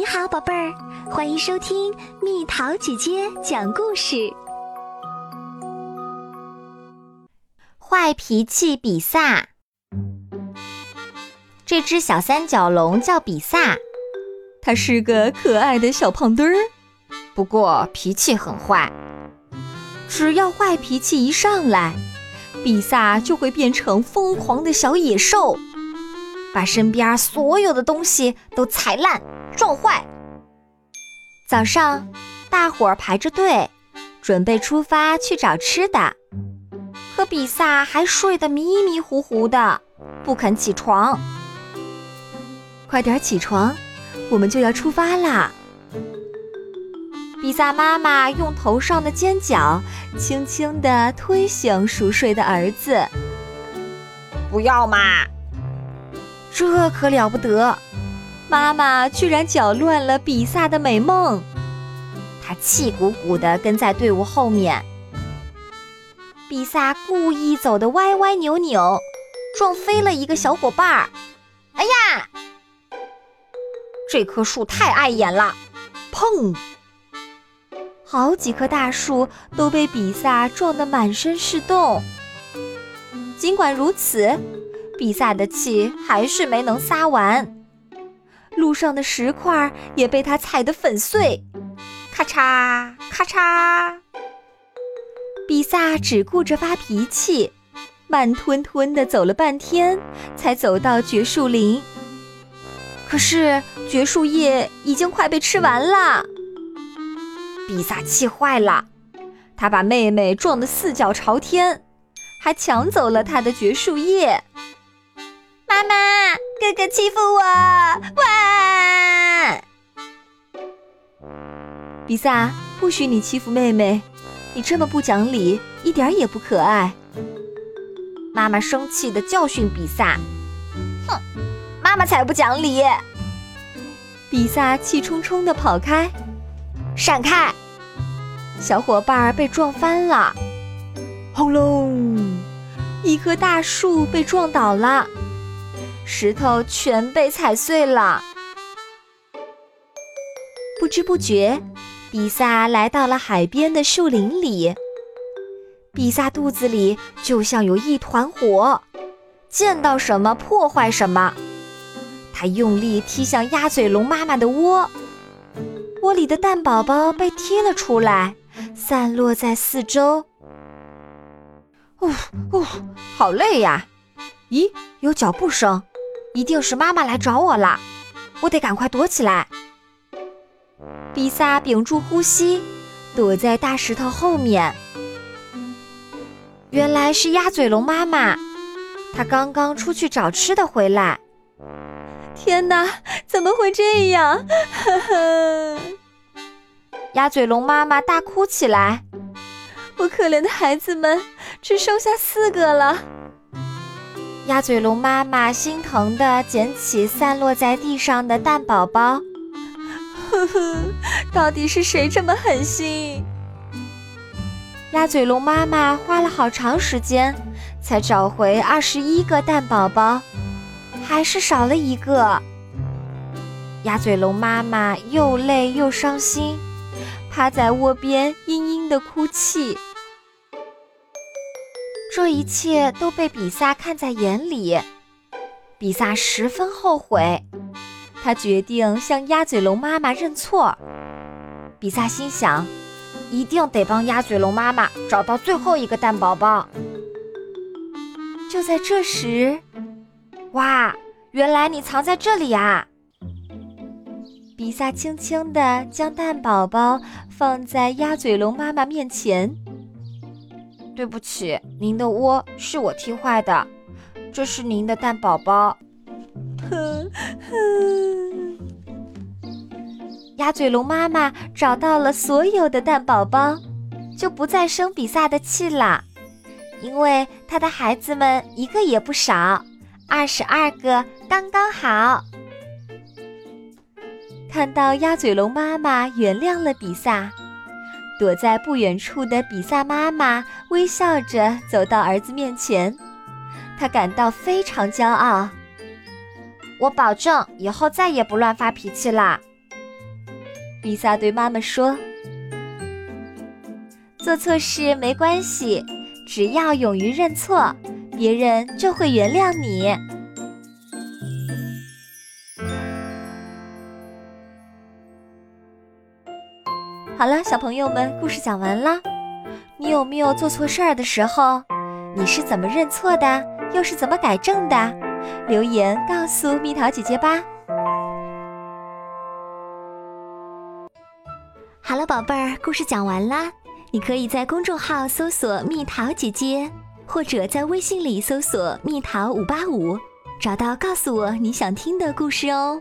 你好，宝贝儿，欢迎收听蜜桃姐姐讲故事。坏脾气比萨，这只小三角龙叫比萨，它是个可爱的小胖墩儿，不过脾气很坏。只要坏脾气一上来，比萨就会变成疯狂的小野兽。把身边所有的东西都踩烂、撞坏。早上，大伙儿排着队，准备出发去找吃的。可比萨还睡得迷迷糊糊的，不肯起床。快点起床，我们就要出发啦！比萨妈妈用头上的尖角轻轻地推醒熟睡的儿子。不要嘛！这可了不得！妈妈居然搅乱了比萨的美梦。他气鼓鼓地跟在队伍后面。比萨故意走得歪歪扭扭，撞飞了一个小伙伴儿。哎呀！这棵树太碍眼了！砰！好几棵大树都被比萨撞得满身是洞。尽管如此。比萨的气还是没能撒完，路上的石块也被他踩得粉碎，咔嚓咔嚓。比萨只顾着发脾气，慢吞吞地走了半天，才走到绝树林。可是绝树叶已经快被吃完了，比萨气坏了，他把妹妹撞得四脚朝天，还抢走了她的绝树叶。妈妈，哥哥欺负我！哇！比萨，不许你欺负妹妹，你这么不讲理，一点也不可爱。妈妈生气的教训比萨：“哼，妈妈才不讲理！”比萨气冲冲的跑开，闪开！小伙伴儿被撞翻了，轰隆！一棵大树被撞倒了。石头全被踩碎了。不知不觉，比萨来到了海边的树林里。比萨肚子里就像有一团火，见到什么破坏什么。他用力踢向鸭嘴龙妈妈的窝，窝里的蛋宝宝被踢了出来，散落在四周。呜呜，好累呀！咦，有脚步声。一定是妈妈来找我了，我得赶快躲起来。比萨屏住呼吸，躲在大石头后面。原来是鸭嘴龙妈妈，她刚刚出去找吃的回来。天哪，怎么会这样？呵呵，鸭嘴龙妈妈大哭起来：“我可怜的孩子们，只剩下四个了。”鸭嘴龙妈妈心疼地捡起散落在地上的蛋宝宝，呵呵，到底是谁这么狠心？鸭嘴龙妈妈花了好长时间，才找回二十一个蛋宝宝，还是少了一个。鸭嘴龙妈妈又累又伤心，趴在窝边嘤嘤地哭泣。这一切都被比萨看在眼里，比萨十分后悔，他决定向鸭嘴龙妈妈认错。比萨心想，一定得帮鸭嘴龙妈妈找到最后一个蛋宝宝。就在这时，哇，原来你藏在这里啊！比萨轻轻地将蛋宝宝放在鸭嘴龙妈妈面前。对不起，您的窝是我踢坏的，这是您的蛋宝宝。哼哼，鸭嘴龙妈妈找到了所有的蛋宝宝，就不再生比萨的气啦，因为它的孩子们一个也不少，二十二个刚刚好。看到鸭嘴龙妈妈原谅了比萨。躲在不远处的比萨妈妈微笑着走到儿子面前，她感到非常骄傲。我保证以后再也不乱发脾气啦。比萨对妈妈说：“做错事没关系，只要勇于认错，别人就会原谅你。”好了，小朋友们，故事讲完啦。你有没有做错事儿的时候？你是怎么认错的？又是怎么改正的？留言告诉蜜桃姐姐吧。好了，宝贝儿，故事讲完啦。你可以在公众号搜索“蜜桃姐姐”，或者在微信里搜索“蜜桃五八五”，找到告诉我你想听的故事哦。